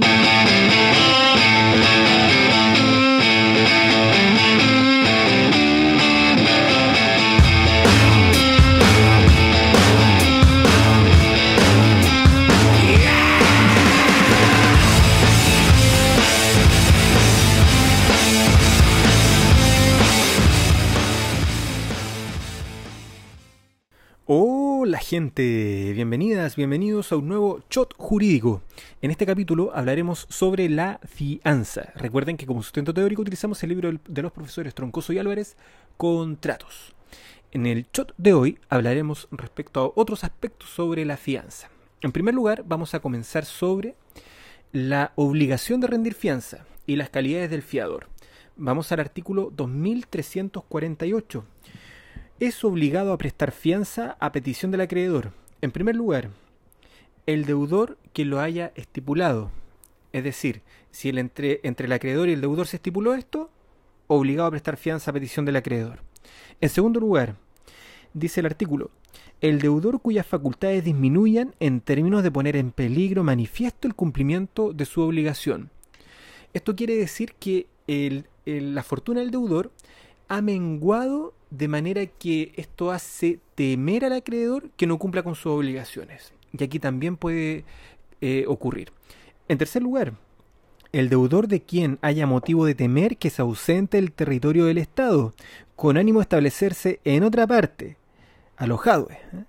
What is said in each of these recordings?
Thank you. Gente, bienvenidas, bienvenidos a un nuevo Shot Jurídico. En este capítulo hablaremos sobre la fianza. Recuerden que como sustento teórico utilizamos el libro de los profesores Troncoso y Álvarez, Contratos. En el Shot de hoy hablaremos respecto a otros aspectos sobre la fianza. En primer lugar, vamos a comenzar sobre la obligación de rendir fianza y las calidades del fiador. Vamos al artículo 2348 es obligado a prestar fianza a petición del acreedor. En primer lugar, el deudor que lo haya estipulado. Es decir, si el entre, entre el acreedor y el deudor se estipuló esto, obligado a prestar fianza a petición del acreedor. En segundo lugar, dice el artículo, el deudor cuyas facultades disminuyan en términos de poner en peligro manifiesto el cumplimiento de su obligación. Esto quiere decir que la fortuna del deudor ha menguado de manera que esto hace temer al acreedor que no cumpla con sus obligaciones. Y aquí también puede eh, ocurrir. En tercer lugar, el deudor de quien haya motivo de temer que se ausente del territorio del Estado, con ánimo de establecerse en otra parte, alojado, ¿eh?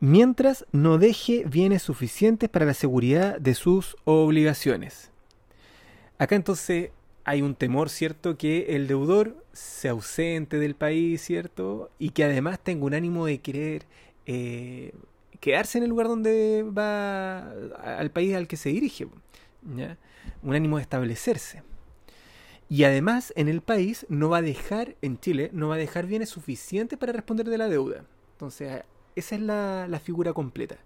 mientras no deje bienes suficientes para la seguridad de sus obligaciones. Acá entonces hay un temor, ¿cierto?, que el deudor se ausente del país, ¿cierto? Y que además tenga un ánimo de querer eh, quedarse en el lugar donde va, al país al que se dirige. Un ánimo de establecerse. Y además en el país no va a dejar, en Chile, no va a dejar bienes suficientes para responder de la deuda. Entonces, esa es la, la figura completa.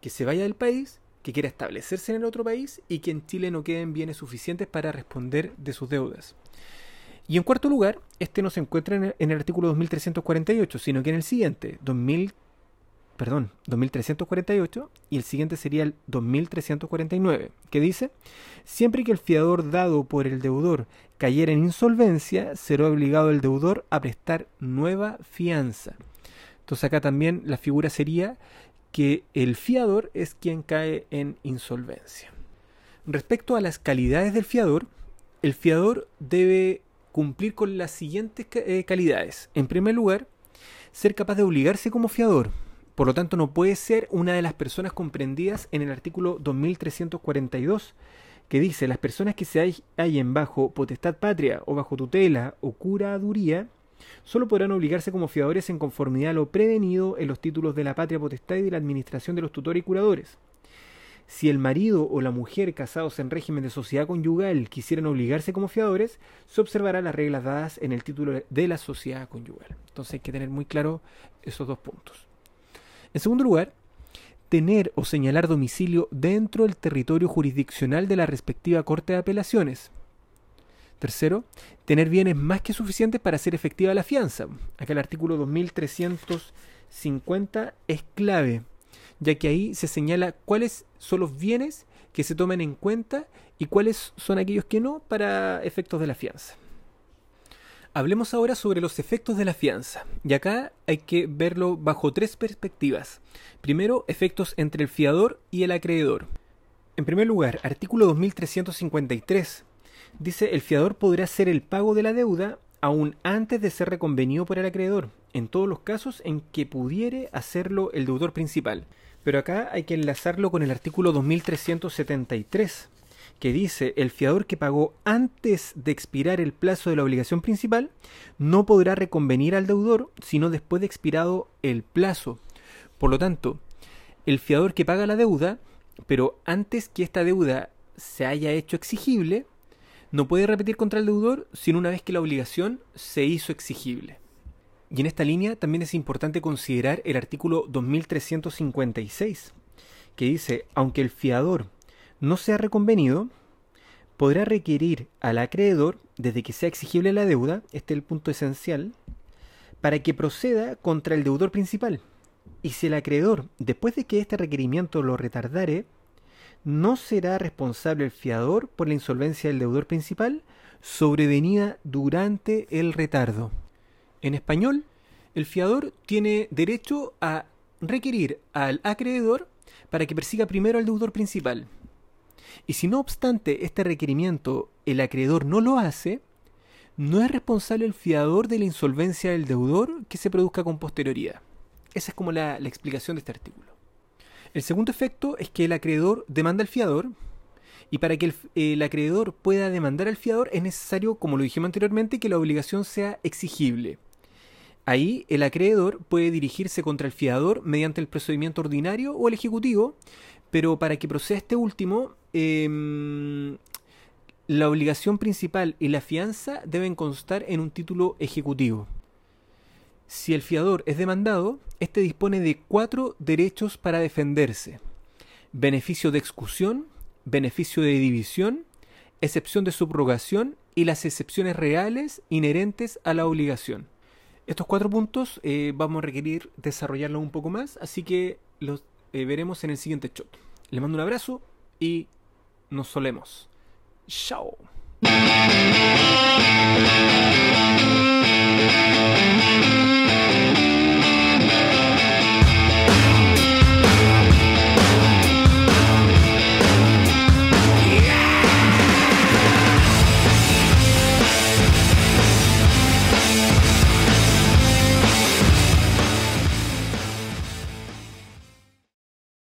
Que se vaya del país que quiera establecerse en el otro país y que en Chile no queden bienes suficientes para responder de sus deudas. Y en cuarto lugar, este no se encuentra en el, artículo 2348, sino que en el siguiente, 2000, perdón, 2348, y el siguiente sería el 2349, que dice, siempre que el fiador dado por el deudor cayera en insolvencia, será obligado el deudor a prestar nueva fianza. Entonces acá también la figura sería que el fiador es quien cae en insolvencia. Respecto a las calidades del fiador, el fiador debe cumplir con las siguientes eh, calidades. En primer lugar, ser capaz de obligarse como fiador. Por lo tanto, no puede ser una de las personas comprendidas en el artículo 2342, que dice las personas que se hallen bajo potestad patria o bajo tutela o curaduría solo podrán obligarse como fiadores en conformidad a lo prevenido en los títulos de la patria potestad y de la administración de los tutores y curadores. Si el marido o la mujer casados en régimen de sociedad conyugal quisieran obligarse como fiadores, se observarán las reglas dadas en el título de la sociedad conyugal. Entonces hay que tener muy claro esos dos puntos. En segundo lugar, tener o señalar domicilio dentro del territorio jurisdiccional de la respectiva Corte de Apelaciones. Tercero, tener bienes más que suficientes para hacer efectiva la fianza. Acá el artículo 2350 es clave, ya que ahí se señala cuáles son los bienes que se toman en cuenta y cuáles son aquellos que no para efectos de la fianza. Hablemos ahora sobre los efectos de la fianza, y acá hay que verlo bajo tres perspectivas. Primero, efectos entre el fiador y el acreedor. En primer lugar, artículo 2353 Dice, el fiador podrá hacer el pago de la deuda aún antes de ser reconvenido por el acreedor, en todos los casos en que pudiere hacerlo el deudor principal. Pero acá hay que enlazarlo con el artículo 2373, que dice, el fiador que pagó antes de expirar el plazo de la obligación principal no podrá reconvenir al deudor sino después de expirado el plazo. Por lo tanto, el fiador que paga la deuda, pero antes que esta deuda se haya hecho exigible, no puede repetir contra el deudor sino una vez que la obligación se hizo exigible. Y en esta línea también es importante considerar el artículo 2356, que dice, aunque el fiador no sea reconvenido, podrá requerir al acreedor, desde que sea exigible la deuda, este es el punto esencial, para que proceda contra el deudor principal. Y si el acreedor, después de que este requerimiento lo retardare, no será responsable el fiador por la insolvencia del deudor principal sobrevenida durante el retardo. En español, el fiador tiene derecho a requerir al acreedor para que persiga primero al deudor principal. Y si no obstante este requerimiento el acreedor no lo hace, no es responsable el fiador de la insolvencia del deudor que se produzca con posterioridad. Esa es como la, la explicación de este artículo. El segundo efecto es que el acreedor demanda al fiador, y para que el, acreedor pueda demandar al fiador es necesario, como lo dijimos anteriormente, que la obligación sea exigible. Ahí el acreedor puede dirigirse contra el fiador mediante el procedimiento ordinario o el ejecutivo, pero para que proceda este último, em, la obligación principal y la fianza deben constar en un título ejecutivo. Si el fiador es demandado, éste dispone de cuatro derechos para defenderse. Beneficio de excusión, beneficio de división, excepción de subrogación y las excepciones reales inherentes a la obligación. Estos cuatro puntos eh, vamos a requerir desarrollarlos un poco más, así que los eh, veremos en el siguiente shot. Les mando un abrazo y nos solemos. Chao.